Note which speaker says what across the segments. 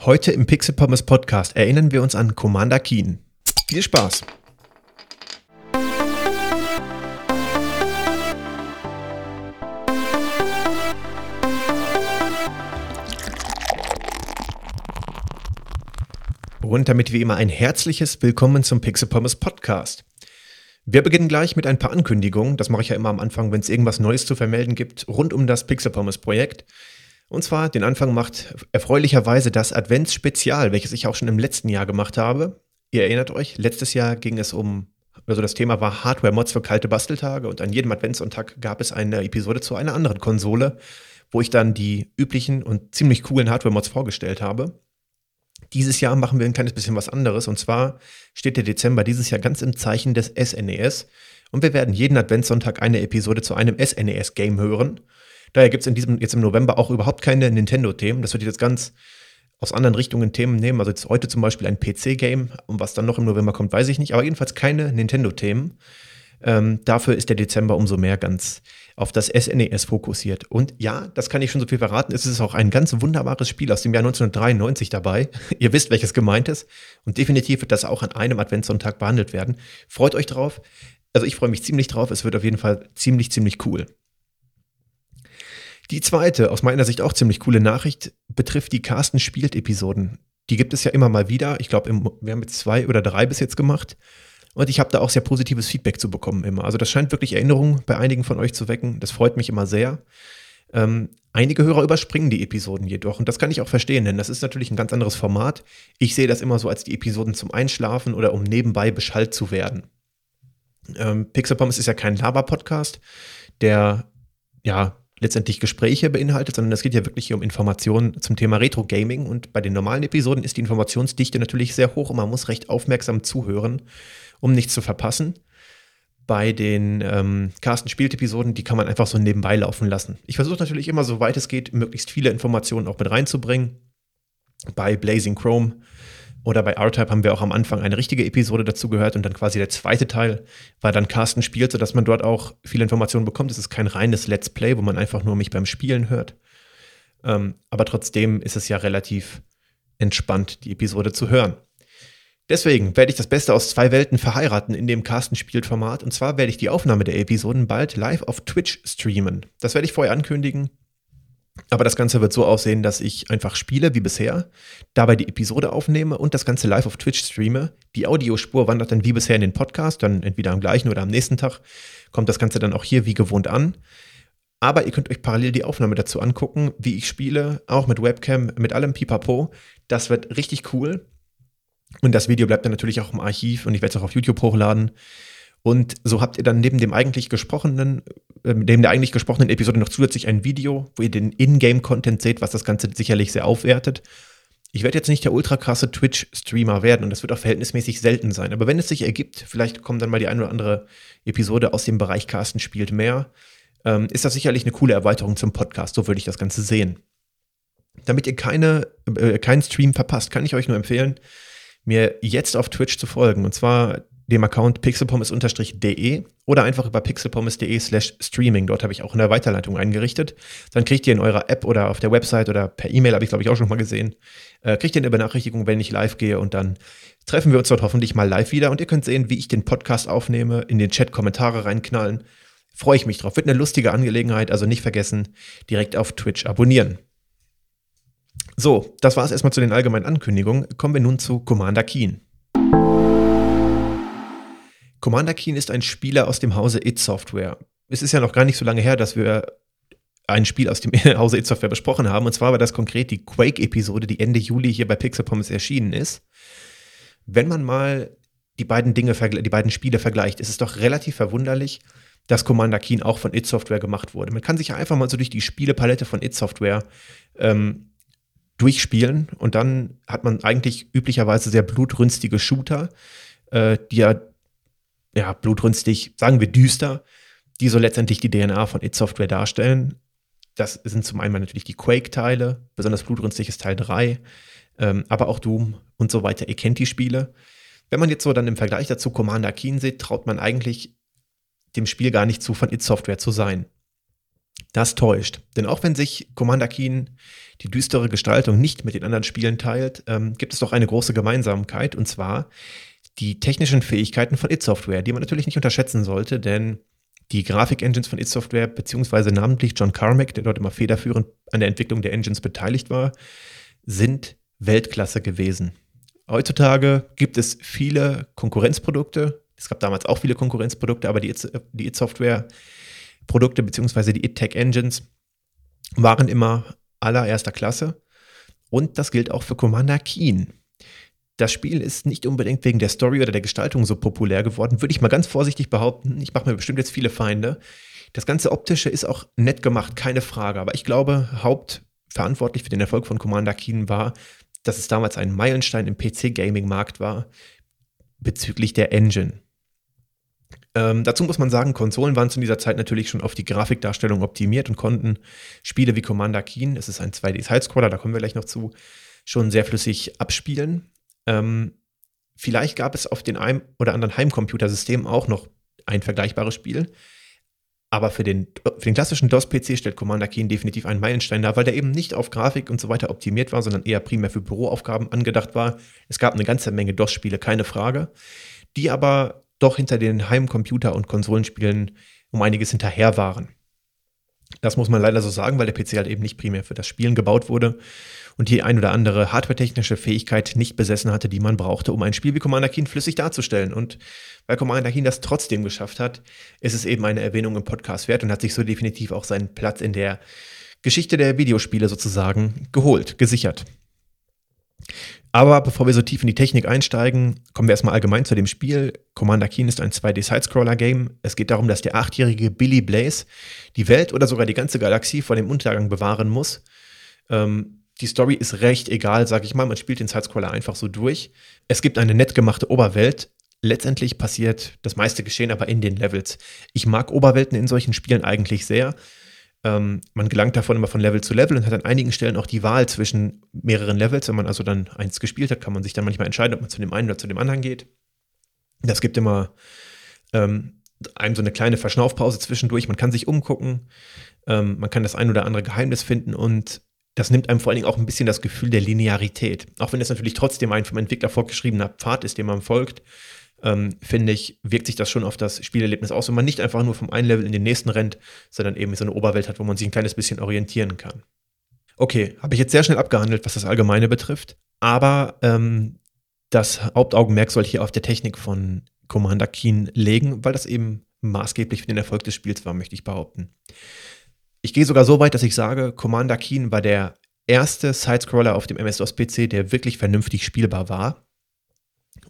Speaker 1: Heute im Pixel Pommes Podcast erinnern wir uns an Commander Keen. Viel Spaß! Und damit wie immer ein herzliches Willkommen zum Pixel Pommes Podcast. Wir beginnen gleich mit ein paar Ankündigungen. Das mache ich ja immer am Anfang, wenn es irgendwas Neues zu vermelden gibt, rund um das Pixel Pommes Projekt. Und zwar den Anfang macht erfreulicherweise das Adventsspezial, welches ich auch schon im letzten Jahr gemacht habe. Ihr erinnert euch, letztes Jahr ging es um, also das Thema war Hardware-Mods für kalte Basteltage und an jedem Adventssonntag gab es eine Episode zu einer anderen Konsole, wo ich dann die üblichen und ziemlich coolen Hardware-Mods vorgestellt habe. Dieses Jahr machen wir ein kleines bisschen was anderes und zwar steht der Dezember dieses Jahr ganz im Zeichen des SNES e und wir werden jeden Adventssonntag eine Episode zu einem SNES-Game hören. Daher gibt es in diesem, jetzt im November auch überhaupt keine Nintendo-Themen. Das wird jetzt ganz aus anderen Richtungen Themen nehmen. Also jetzt heute zum Beispiel ein PC-Game. Und was dann noch im November kommt, weiß ich nicht. Aber jedenfalls keine Nintendo-Themen. Ähm, dafür ist der Dezember umso mehr ganz auf das SNES e fokussiert. Und ja, das kann ich schon so viel verraten. Es ist auch ein ganz wunderbares Spiel aus dem Jahr 1993 dabei. Ihr wisst, welches gemeint ist. Und definitiv wird das auch an einem Adventssonntag behandelt werden. Freut euch drauf. Also ich freue mich ziemlich drauf. Es wird auf jeden Fall ziemlich, ziemlich cool. Die zweite, aus meiner Sicht auch ziemlich coole Nachricht, betrifft die Carsten spielt Episoden. Die gibt es ja immer mal wieder. Ich glaube, wir haben jetzt zwei oder drei bis jetzt gemacht. Und ich habe da auch sehr positives Feedback zu bekommen immer. Also das scheint wirklich Erinnerungen bei einigen von euch zu wecken. Das freut mich immer sehr. Ähm, einige Hörer überspringen die Episoden jedoch. Und das kann ich auch verstehen, denn das ist natürlich ein ganz anderes Format. Ich sehe das immer so als die Episoden zum Einschlafen oder um nebenbei beschallt zu werden. Ähm, Pixel Pommes ist ja kein Laber-Podcast, der ja letztendlich Gespräche beinhaltet, sondern es geht ja wirklich hier um Informationen zum Thema Retro Gaming. Und bei den normalen Episoden ist die Informationsdichte natürlich sehr hoch und man muss recht aufmerksam zuhören, um nichts zu verpassen. Bei den ähm, Carsten spielt Episoden, die kann man einfach so nebenbei laufen lassen. Ich versuche natürlich immer, soweit es geht, möglichst viele Informationen auch mit reinzubringen. Bei Blazing Chrome oder bei R-Type haben wir auch am Anfang eine richtige Episode dazu gehört und dann quasi der zweite Teil war dann Carsten spielt, sodass man dort auch viele Informationen bekommt. Es ist kein reines Let's Play, wo man einfach nur mich beim Spielen hört. Ähm, aber trotzdem ist es ja relativ entspannt, die Episode zu hören. Deswegen werde ich das Beste aus zwei Welten verheiraten in dem Carsten spielt Format. Und zwar werde ich die Aufnahme der Episoden bald live auf Twitch streamen. Das werde ich vorher ankündigen. Aber das Ganze wird so aussehen, dass ich einfach spiele wie bisher, dabei die Episode aufnehme und das Ganze live auf Twitch streame. Die Audiospur wandert dann wie bisher in den Podcast, dann entweder am gleichen oder am nächsten Tag kommt das Ganze dann auch hier wie gewohnt an. Aber ihr könnt euch parallel die Aufnahme dazu angucken, wie ich spiele, auch mit Webcam, mit allem Pipapo. Das wird richtig cool. Und das Video bleibt dann natürlich auch im Archiv und ich werde es auch auf YouTube hochladen. Und so habt ihr dann neben dem eigentlich gesprochenen, äh, neben der eigentlich gesprochenen Episode noch zusätzlich ein Video, wo ihr den Ingame-Content seht, was das Ganze sicherlich sehr aufwertet. Ich werde jetzt nicht der ultra krasse Twitch-Streamer werden und das wird auch verhältnismäßig selten sein. Aber wenn es sich ergibt, vielleicht kommt dann mal die eine oder andere Episode aus dem Bereich Carsten spielt mehr, ähm, ist das sicherlich eine coole Erweiterung zum Podcast. So würde ich das Ganze sehen. Damit ihr keine, äh, keinen Stream verpasst, kann ich euch nur empfehlen, mir jetzt auf Twitch zu folgen. Und zwar dem Account pixelpommes-de oder einfach über pixelpommes.de slash streaming. Dort habe ich auch eine Weiterleitung eingerichtet. Dann kriegt ihr in eurer App oder auf der Website oder per E-Mail, habe ich glaube ich auch schon mal gesehen, äh, kriegt ihr eine Benachrichtigung, wenn ich live gehe und dann treffen wir uns dort hoffentlich mal live wieder und ihr könnt sehen, wie ich den Podcast aufnehme, in den Chat Kommentare reinknallen. Freue ich mich drauf. Wird eine lustige Angelegenheit, also nicht vergessen, direkt auf Twitch abonnieren. So, das war es erstmal zu den allgemeinen Ankündigungen. Kommen wir nun zu Commander Keen. Commander Keen ist ein Spieler aus dem Hause It Software. Es ist ja noch gar nicht so lange her, dass wir ein Spiel aus dem Hause It Software besprochen haben. Und zwar war das konkret die Quake-Episode, die Ende Juli hier bei Pixel Pommes erschienen ist. Wenn man mal die beiden Dinge, die beiden Spiele vergleicht, ist es doch relativ verwunderlich, dass Commander Keen auch von It Software gemacht wurde. Man kann sich ja einfach mal so durch die Spielepalette von It Software ähm, durchspielen und dann hat man eigentlich üblicherweise sehr blutrünstige Shooter, äh, die ja ja, blutrünstig, sagen wir düster, die so letztendlich die DNA von It Software darstellen. Das sind zum einen natürlich die Quake-Teile, besonders blutrünstig ist Teil 3, ähm, aber auch Doom und so weiter. Ihr kennt die Spiele. Wenn man jetzt so dann im Vergleich dazu Commander Keen sieht, traut man eigentlich dem Spiel gar nicht zu, von It Software zu sein. Das täuscht. Denn auch wenn sich Commander Keen die düstere Gestaltung nicht mit den anderen Spielen teilt, ähm, gibt es doch eine große Gemeinsamkeit und zwar die technischen Fähigkeiten von id Software, die man natürlich nicht unterschätzen sollte, denn die Grafik-Engines von id Software, beziehungsweise namentlich John Carmack, der dort immer federführend an der Entwicklung der Engines beteiligt war, sind Weltklasse gewesen. Heutzutage gibt es viele Konkurrenzprodukte. Es gab damals auch viele Konkurrenzprodukte, aber die id-Software-Produkte beziehungsweise die id-Tech-Engines waren immer allererster Klasse. Und das gilt auch für Commander Keen. Das Spiel ist nicht unbedingt wegen der Story oder der Gestaltung so populär geworden, würde ich mal ganz vorsichtig behaupten. Ich mache mir bestimmt jetzt viele Feinde. Das ganze Optische ist auch nett gemacht, keine Frage. Aber ich glaube, hauptverantwortlich für den Erfolg von Commander Keen war, dass es damals ein Meilenstein im PC-Gaming-Markt war bezüglich der Engine. Ähm, dazu muss man sagen, Konsolen waren zu dieser Zeit natürlich schon auf die Grafikdarstellung optimiert und konnten Spiele wie Commander Keen, es ist ein 2D-Sidescroller, da kommen wir gleich noch zu, schon sehr flüssig abspielen. Ähm, vielleicht gab es auf den einen oder anderen Heimcomputersystemen auch noch ein vergleichbares Spiel. Aber für den, für den klassischen DOS-PC stellt Commander Keen definitiv einen Meilenstein dar, weil der eben nicht auf Grafik und so weiter optimiert war, sondern eher primär für Büroaufgaben angedacht war. Es gab eine ganze Menge DOS-Spiele, keine Frage, die aber doch hinter den Heimcomputer- und Konsolenspielen um einiges hinterher waren. Das muss man leider so sagen, weil der PC halt eben nicht primär für das Spielen gebaut wurde und die ein oder andere hardwaretechnische Fähigkeit nicht besessen hatte, die man brauchte, um ein Spiel wie Commander Keen flüssig darzustellen. Und weil Commander Keen das trotzdem geschafft hat, ist es eben eine Erwähnung im Podcast wert und hat sich so definitiv auch seinen Platz in der Geschichte der Videospiele sozusagen geholt, gesichert. Aber bevor wir so tief in die Technik einsteigen, kommen wir erstmal allgemein zu dem Spiel. Commander Keen ist ein 2D-Sidescroller-Game. Es geht darum, dass der achtjährige Billy Blaze die Welt oder sogar die ganze Galaxie vor dem Untergang bewahren muss. Ähm, die Story ist recht egal, sag ich mal. Man spielt den Sidescroller einfach so durch. Es gibt eine nett gemachte Oberwelt. Letztendlich passiert das meiste Geschehen aber in den Levels. Ich mag Oberwelten in solchen Spielen eigentlich sehr. Ähm, man gelangt davon immer von Level zu Level und hat an einigen Stellen auch die Wahl zwischen mehreren Levels. Wenn man also dann eins gespielt hat, kann man sich dann manchmal entscheiden, ob man zu dem einen oder zu dem anderen geht. Das gibt immer ähm, einem so eine kleine Verschnaufpause zwischendurch. Man kann sich umgucken, ähm, man kann das ein oder andere Geheimnis finden und das nimmt einem vor allen Dingen auch ein bisschen das Gefühl der Linearität. Auch wenn es natürlich trotzdem ein vom Entwickler vorgeschriebener Pfad ist, dem man folgt, ähm, finde ich, wirkt sich das schon auf das Spielerlebnis aus, wenn man nicht einfach nur vom einen Level in den nächsten rennt, sondern eben so eine Oberwelt hat, wo man sich ein kleines bisschen orientieren kann. Okay, habe ich jetzt sehr schnell abgehandelt, was das Allgemeine betrifft, aber ähm, das Hauptaugenmerk soll hier auf der Technik von Commander Keen legen, weil das eben maßgeblich für den Erfolg des Spiels war, möchte ich behaupten. Ich gehe sogar so weit, dass ich sage, Commander Keen war der erste Sidescroller auf dem MS-DOS-PC, der wirklich vernünftig spielbar war.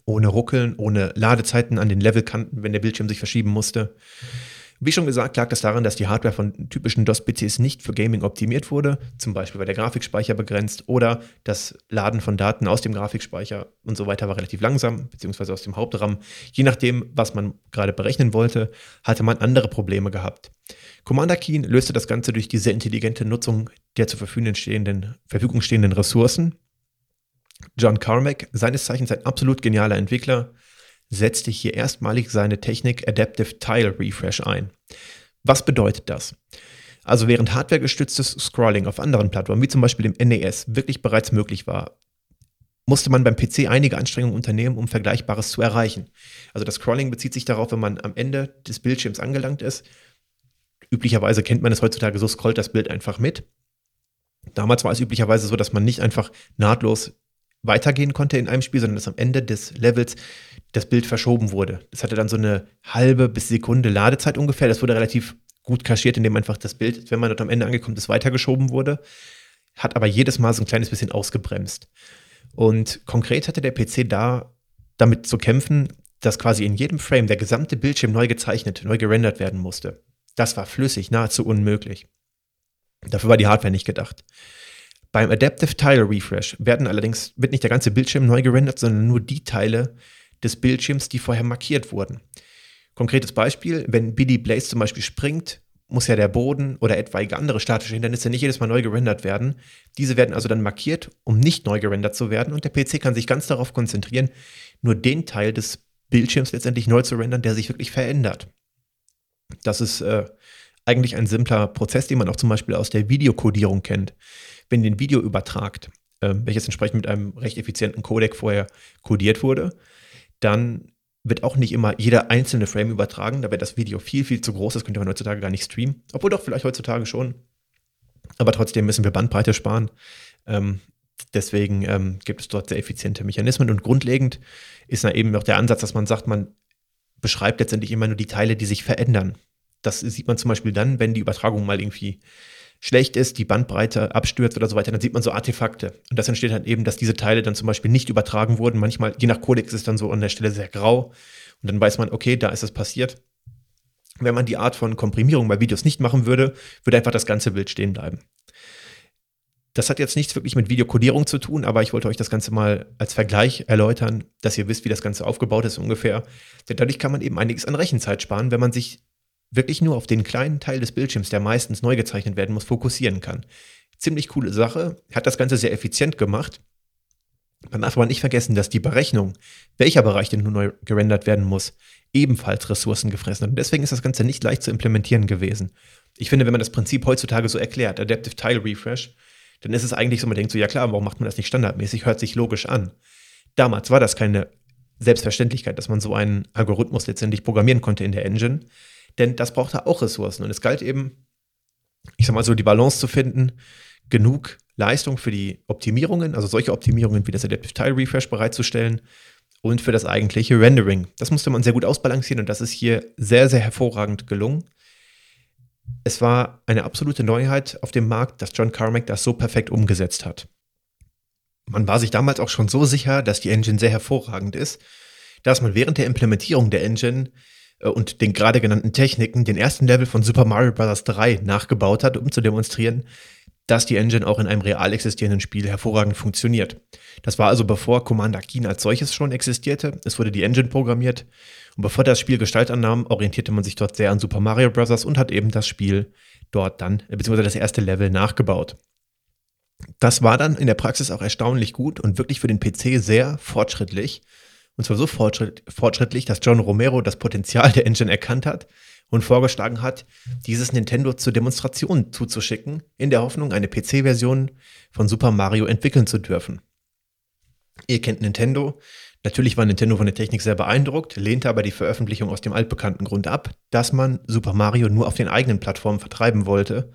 Speaker 1: Ohne Ruckeln, ohne Ladezeiten an den Levelkanten, wenn der Bildschirm sich verschieben musste. Wie schon gesagt, lag das daran, dass die Hardware von typischen DOS-PCs nicht für Gaming optimiert wurde, zum Beispiel war der Grafikspeicher begrenzt oder das Laden von Daten aus dem Grafikspeicher und so weiter war relativ langsam, beziehungsweise aus dem Hauptram. Je nachdem, was man gerade berechnen wollte, hatte man andere Probleme gehabt. Commander Keen löste das Ganze durch die sehr intelligente Nutzung der zur Verfügung stehenden, Verfügung stehenden Ressourcen. John Carmack, seines Zeichens ein absolut genialer Entwickler, setzte hier erstmalig seine Technik Adaptive Tile Refresh ein. Was bedeutet das? Also während hardwaregestütztes Scrolling auf anderen Plattformen, wie zum Beispiel dem NES, wirklich bereits möglich war, musste man beim PC einige Anstrengungen unternehmen, um Vergleichbares zu erreichen. Also das Scrolling bezieht sich darauf, wenn man am Ende des Bildschirms angelangt ist. Üblicherweise kennt man es heutzutage so, scrollt das Bild einfach mit. Damals war es üblicherweise so, dass man nicht einfach nahtlos weitergehen konnte in einem Spiel, sondern dass am Ende des Levels das Bild verschoben wurde. Das hatte dann so eine halbe bis Sekunde Ladezeit ungefähr. Das wurde relativ gut kaschiert, indem einfach das Bild, wenn man dort am Ende angekommen ist, weitergeschoben wurde. Hat aber jedes Mal so ein kleines bisschen ausgebremst. Und konkret hatte der PC da damit zu kämpfen, dass quasi in jedem Frame der gesamte Bildschirm neu gezeichnet, neu gerendert werden musste. Das war flüssig, nahezu unmöglich. Dafür war die Hardware nicht gedacht. Beim Adaptive Tile Refresh werden allerdings, wird nicht der ganze Bildschirm neu gerendert, sondern nur die Teile des Bildschirms, die vorher markiert wurden. Konkretes Beispiel, wenn Billy Blaze zum Beispiel springt, muss ja der Boden oder etwaige andere statische Hindernisse nicht jedes Mal neu gerendert werden. Diese werden also dann markiert, um nicht neu gerendert zu werden und der PC kann sich ganz darauf konzentrieren, nur den Teil des Bildschirms letztendlich neu zu rendern, der sich wirklich verändert. Das ist äh, eigentlich ein simpler Prozess, den man auch zum Beispiel aus der Videokodierung kennt. Wenn ihr ein Video übertragt, äh, welches entsprechend mit einem recht effizienten Codec vorher kodiert wurde, dann wird auch nicht immer jeder einzelne Frame übertragen. Da wäre das Video viel, viel zu groß. Das könnte man heutzutage gar nicht streamen. Obwohl doch vielleicht heutzutage schon. Aber trotzdem müssen wir Bandbreite sparen. Ähm, deswegen ähm, gibt es dort sehr effiziente Mechanismen. Und grundlegend ist da eben auch der Ansatz, dass man sagt, man beschreibt letztendlich immer nur die Teile, die sich verändern. Das sieht man zum Beispiel dann, wenn die Übertragung mal irgendwie schlecht ist, die Bandbreite abstürzt oder so weiter, dann sieht man so Artefakte. Und das entsteht halt eben, dass diese Teile dann zum Beispiel nicht übertragen wurden. Manchmal, je nach Codex, ist dann so an der Stelle sehr grau. Und dann weiß man, okay, da ist es passiert. Wenn man die Art von Komprimierung bei Videos nicht machen würde, würde einfach das ganze Bild stehen bleiben. Das hat jetzt nichts wirklich mit Videokodierung zu tun, aber ich wollte euch das Ganze mal als Vergleich erläutern, dass ihr wisst, wie das Ganze aufgebaut ist ungefähr. Denn dadurch kann man eben einiges an Rechenzeit sparen, wenn man sich wirklich nur auf den kleinen Teil des Bildschirms, der meistens neu gezeichnet werden muss, fokussieren kann. Ziemlich coole Sache, hat das Ganze sehr effizient gemacht. Man darf aber nicht vergessen, dass die Berechnung, welcher Bereich denn nun neu gerendert werden muss, ebenfalls Ressourcen gefressen hat. Und deswegen ist das Ganze nicht leicht zu implementieren gewesen. Ich finde, wenn man das Prinzip heutzutage so erklärt, Adaptive Tile Refresh, dann ist es eigentlich so, man denkt so, ja klar, warum macht man das nicht standardmäßig? Hört sich logisch an. Damals war das keine Selbstverständlichkeit, dass man so einen Algorithmus letztendlich programmieren konnte in der Engine. Denn das braucht da auch Ressourcen. Und es galt eben, ich sag mal so, die Balance zu finden, genug Leistung für die Optimierungen, also solche Optimierungen wie das Adaptive Tile Refresh bereitzustellen und für das eigentliche Rendering. Das musste man sehr gut ausbalancieren und das ist hier sehr, sehr hervorragend gelungen. Es war eine absolute Neuheit auf dem Markt, dass John Carmack das so perfekt umgesetzt hat. Man war sich damals auch schon so sicher, dass die Engine sehr hervorragend ist, dass man während der Implementierung der Engine und den gerade genannten Techniken den ersten Level von Super Mario Bros. 3 nachgebaut hat, um zu demonstrieren, dass die Engine auch in einem real existierenden Spiel hervorragend funktioniert. Das war also bevor Commander Keen als solches schon existierte. Es wurde die Engine programmiert und bevor das Spiel Gestalt annahm, orientierte man sich dort sehr an Super Mario Bros. und hat eben das Spiel dort dann, äh, beziehungsweise das erste Level nachgebaut. Das war dann in der Praxis auch erstaunlich gut und wirklich für den PC sehr fortschrittlich. Und zwar so fortschritt, fortschrittlich, dass John Romero das Potenzial der Engine erkannt hat und vorgeschlagen hat, dieses Nintendo zur Demonstration zuzuschicken, in der Hoffnung, eine PC-Version von Super Mario entwickeln zu dürfen. Ihr kennt Nintendo. Natürlich war Nintendo von der Technik sehr beeindruckt, lehnte aber die Veröffentlichung aus dem altbekannten Grund ab, dass man Super Mario nur auf den eigenen Plattformen vertreiben wollte.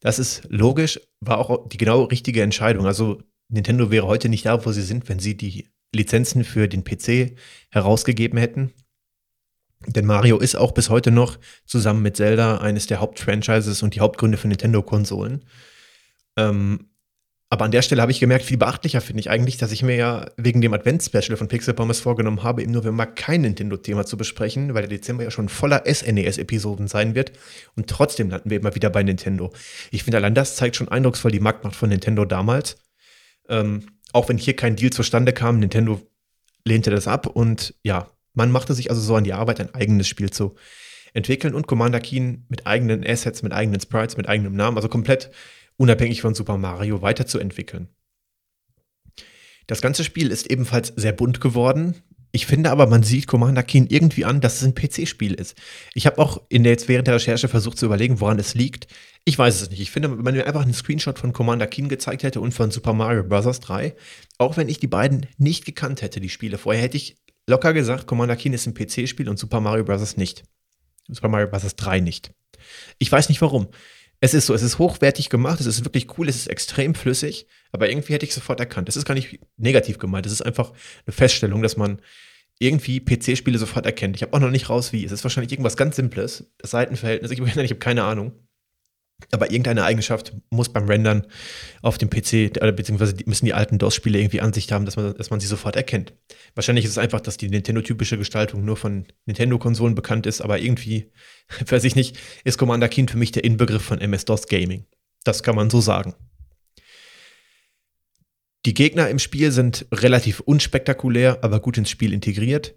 Speaker 1: Das ist logisch, war auch die genau richtige Entscheidung. Also Nintendo wäre heute nicht da, wo sie sind, wenn sie die Lizenzen für den PC herausgegeben hätten. Denn Mario ist auch bis heute noch zusammen mit Zelda eines der Hauptfranchises und die Hauptgründe für Nintendo-Konsolen. Ähm, aber an der Stelle habe ich gemerkt, viel beachtlicher finde ich eigentlich, dass ich mir ja wegen dem Advents-Special von Pixel Pommes vorgenommen habe, im November kein Nintendo-Thema zu besprechen, weil der Dezember ja schon voller SNES-Episoden sein wird. Und trotzdem landen wir immer wieder bei Nintendo. Ich finde, allein das zeigt schon eindrucksvoll die Marktmacht von Nintendo damals. Ähm, auch wenn hier kein Deal zustande kam, Nintendo lehnte das ab und ja, man machte sich also so an die Arbeit, ein eigenes Spiel zu entwickeln und Commander Keen mit eigenen Assets, mit eigenen Sprites, mit eigenem Namen, also komplett unabhängig von Super Mario weiterzuentwickeln. Das ganze Spiel ist ebenfalls sehr bunt geworden. Ich finde aber, man sieht Commander Keen irgendwie an, dass es ein PC-Spiel ist. Ich habe auch in der, jetzt während der Recherche versucht zu überlegen, woran es liegt. Ich weiß es nicht. Ich finde, wenn man mir einfach einen Screenshot von Commander Keen gezeigt hätte und von Super Mario Bros. 3, auch wenn ich die beiden nicht gekannt hätte, die Spiele vorher, hätte ich locker gesagt, Commander Keen ist ein PC-Spiel und Super Mario Bros. nicht. Super Mario Bros. 3 nicht. Ich weiß nicht warum. Es ist so, es ist hochwertig gemacht, es ist wirklich cool, es ist extrem flüssig, aber irgendwie hätte ich sofort erkannt. Das ist gar nicht negativ gemeint, es ist einfach eine Feststellung, dass man irgendwie PC-Spiele sofort erkennt. Ich habe auch noch nicht raus, wie. Es ist wahrscheinlich irgendwas ganz Simples. Das Seitenverhältnis, ich, ich habe keine Ahnung. Aber irgendeine Eigenschaft muss beim Rendern auf dem PC, beziehungsweise müssen die alten DOS-Spiele irgendwie Ansicht haben, dass man, dass man sie sofort erkennt. Wahrscheinlich ist es einfach, dass die Nintendo-typische Gestaltung nur von Nintendo-Konsolen bekannt ist, aber irgendwie, weiß ich nicht, ist Commander Keen für mich der Inbegriff von MS-DOS Gaming. Das kann man so sagen. Die Gegner im Spiel sind relativ unspektakulär, aber gut ins Spiel integriert.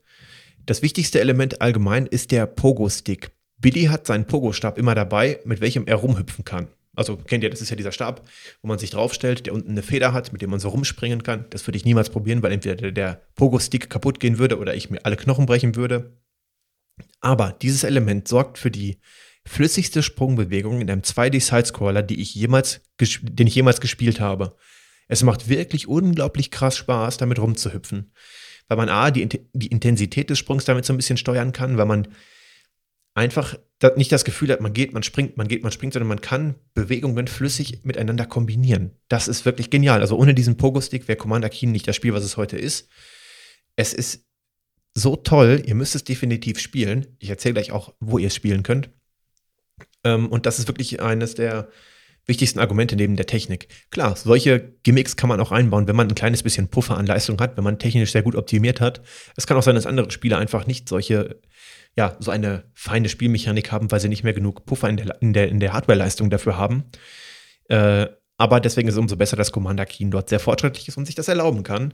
Speaker 1: Das wichtigste Element allgemein ist der Pogo-Stick. Billy hat seinen Pogo-Stab immer dabei, mit welchem er rumhüpfen kann. Also kennt ihr, das ist ja dieser Stab, wo man sich draufstellt, der unten eine Feder hat, mit dem man so rumspringen kann. Das würde ich niemals probieren, weil entweder der, Pogo-Stick kaputt gehen würde oder ich mir alle Knochen brechen würde. Aber dieses Element sorgt für die flüssigste Sprungbewegung in einem 2D-Sidescroller, die ich jemals, den ich jemals gespielt habe. Es macht wirklich unglaublich krass Spaß, damit rumzuhüpfen. Weil man A, die, die Intensität des Sprungs damit so ein bisschen steuern kann, weil man einfach nicht das Gefühl hat, man geht, man springt, man geht, man springt, sondern man kann Bewegungen flüssig miteinander kombinieren. Das ist wirklich genial. Also ohne diesen Pogo-Stick wäre Commander Keen nicht das Spiel, was es heute ist. Es ist so toll, ihr müsst es definitiv spielen. Ich erzähle gleich auch, wo ihr es spielen könnt. Ähm, und das ist wirklich eines der wichtigsten Argumente neben der Technik. Klar, solche Gimmicks kann man auch einbauen, wenn man ein kleines bisschen Puffer an Leistung hat, wenn man technisch sehr gut optimiert hat. Es kann auch sein, dass andere Spieler einfach nicht solche, ja, so eine feine Spielmechanik haben, weil sie nicht mehr genug Puffer in der, in der, in der Hardware-Leistung dafür haben. Äh, aber deswegen ist es umso besser, dass Commander Keen dort sehr fortschrittlich ist und sich das erlauben kann.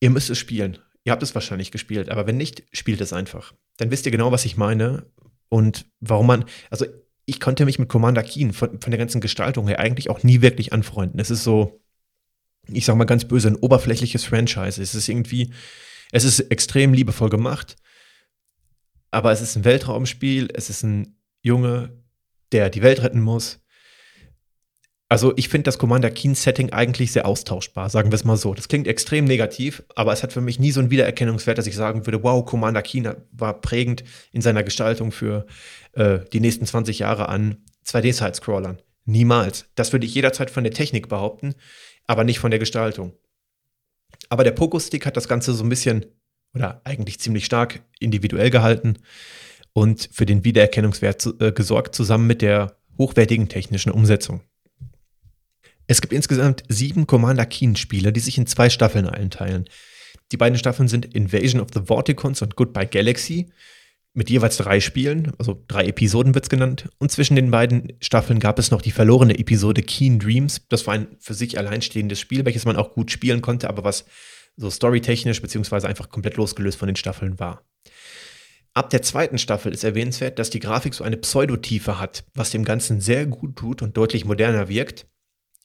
Speaker 1: Ihr müsst es spielen. Ihr habt es wahrscheinlich gespielt, aber wenn nicht, spielt es einfach. Dann wisst ihr genau, was ich meine und warum man, also ich konnte mich mit Commander Keen von, von der ganzen Gestaltung her eigentlich auch nie wirklich anfreunden. Es ist so, ich sag mal ganz böse, ein oberflächliches Franchise. Es ist irgendwie, es ist extrem liebevoll gemacht, aber es ist ein Weltraumspiel, es ist ein Junge, der die Welt retten muss. Also ich finde das Commander Keen Setting eigentlich sehr austauschbar, sagen wir es mal so. Das klingt extrem negativ, aber es hat für mich nie so einen Wiedererkennungswert, dass ich sagen würde, wow, Commander Keen war prägend in seiner Gestaltung für äh, die nächsten 20 Jahre an 2D-Side-Scrollern. Niemals. Das würde ich jederzeit von der Technik behaupten, aber nicht von der Gestaltung. Aber der Pogo-Stick hat das Ganze so ein bisschen oder eigentlich ziemlich stark individuell gehalten und für den Wiedererkennungswert äh, gesorgt, zusammen mit der hochwertigen technischen Umsetzung. Es gibt insgesamt sieben Commander Keen-Spiele, die sich in zwei Staffeln einteilen. Die beiden Staffeln sind Invasion of the Vorticons und Goodbye Galaxy mit jeweils drei Spielen, also drei Episoden wird es genannt. Und zwischen den beiden Staffeln gab es noch die verlorene Episode Keen Dreams. Das war ein für sich alleinstehendes Spiel, welches man auch gut spielen konnte, aber was so storytechnisch beziehungsweise einfach komplett losgelöst von den Staffeln war. Ab der zweiten Staffel ist erwähnenswert, dass die Grafik so eine Pseudotiefe hat, was dem Ganzen sehr gut tut und deutlich moderner wirkt.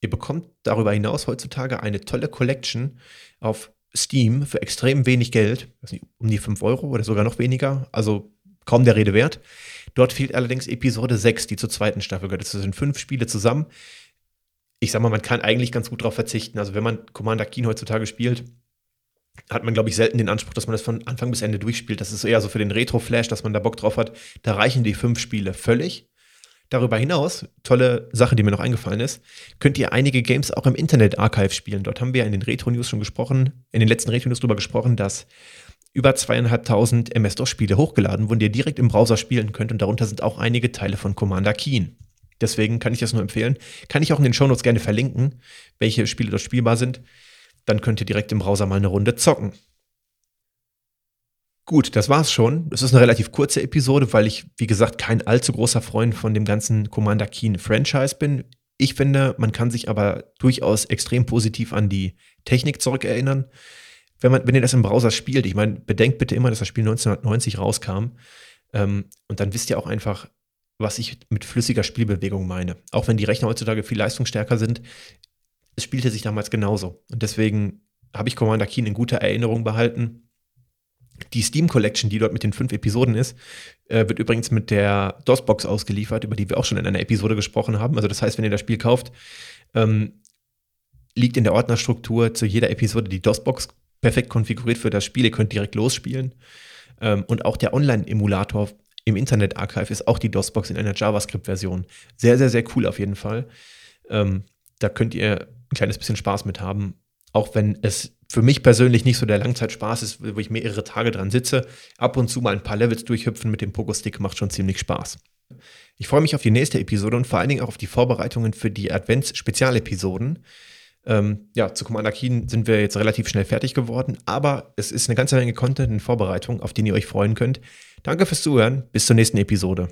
Speaker 1: Ihr bekommt darüber hinaus heutzutage eine tolle Collection auf Steam für extrem wenig Geld, um die 5 Euro oder sogar noch weniger, also kaum der Rede wert. Dort fehlt allerdings Episode 6, die zur zweiten Staffel gehört. Das sind fünf Spiele zusammen. Ich sag mal, man kann eigentlich ganz gut darauf verzichten. Also wenn man Commander Keen heutzutage spielt, hat man, glaube ich, selten den Anspruch, dass man das von Anfang bis Ende durchspielt. Das ist eher so für den Retro-Flash, dass man da Bock drauf hat. Da reichen die fünf Spiele völlig. Darüber hinaus, tolle Sache, die mir noch eingefallen ist, könnt ihr einige Games auch im Internet Archive spielen. Dort haben wir in den Retro-News schon gesprochen, in den letzten Retro-News darüber gesprochen, dass über zweieinhalbtausend MS-DOS-Spiele hochgeladen wurden, die ihr direkt im Browser spielen könnt. Und darunter sind auch einige Teile von Commander Keen. Deswegen kann ich das nur empfehlen. Kann ich auch in den Shownotes gerne verlinken, welche Spiele dort spielbar sind. Dann könnt ihr direkt im Browser mal eine Runde zocken. Gut, das war's schon. Es ist eine relativ kurze Episode, weil ich, wie gesagt, kein allzu großer Freund von dem ganzen Commander Keen Franchise bin. Ich finde, man kann sich aber durchaus extrem positiv an die Technik zurückerinnern. Wenn, man, wenn ihr das im Browser spielt, ich meine, bedenkt bitte immer, dass das Spiel 1990 rauskam. Ähm, und dann wisst ihr auch einfach, was ich mit flüssiger Spielbewegung meine. Auch wenn die Rechner heutzutage viel leistungsstärker sind, es spielte sich damals genauso. Und deswegen habe ich Commander Keen in guter Erinnerung behalten die Steam Collection, die dort mit den fünf Episoden ist, äh, wird übrigens mit der DOS-Box ausgeliefert, über die wir auch schon in einer Episode gesprochen haben. Also das heißt, wenn ihr das Spiel kauft, ähm, liegt in der Ordnerstruktur zu jeder Episode die DOS-Box perfekt konfiguriert für das Spiel. Ihr könnt direkt losspielen. Ähm, und auch der Online-Emulator im Internet-Archive ist auch die DOS-Box in einer JavaScript-Version. Sehr, sehr, sehr cool auf jeden Fall. Ähm, da könnt ihr ein kleines bisschen Spaß mit haben, auch wenn es für mich persönlich nicht so der Langzeitspaß ist, wo ich mehrere Tage dran sitze. Ab und zu mal ein paar Levels durchhüpfen mit dem Pogo-Stick macht schon ziemlich Spaß. Ich freue mich auf die nächste Episode und vor allen Dingen auch auf die Vorbereitungen für die Advents-Spezialepisoden. Ähm, ja, zu Commander Keen sind wir jetzt relativ schnell fertig geworden, aber es ist eine ganze Menge Content in Vorbereitung, auf den ihr euch freuen könnt. Danke fürs Zuhören, bis zur nächsten Episode.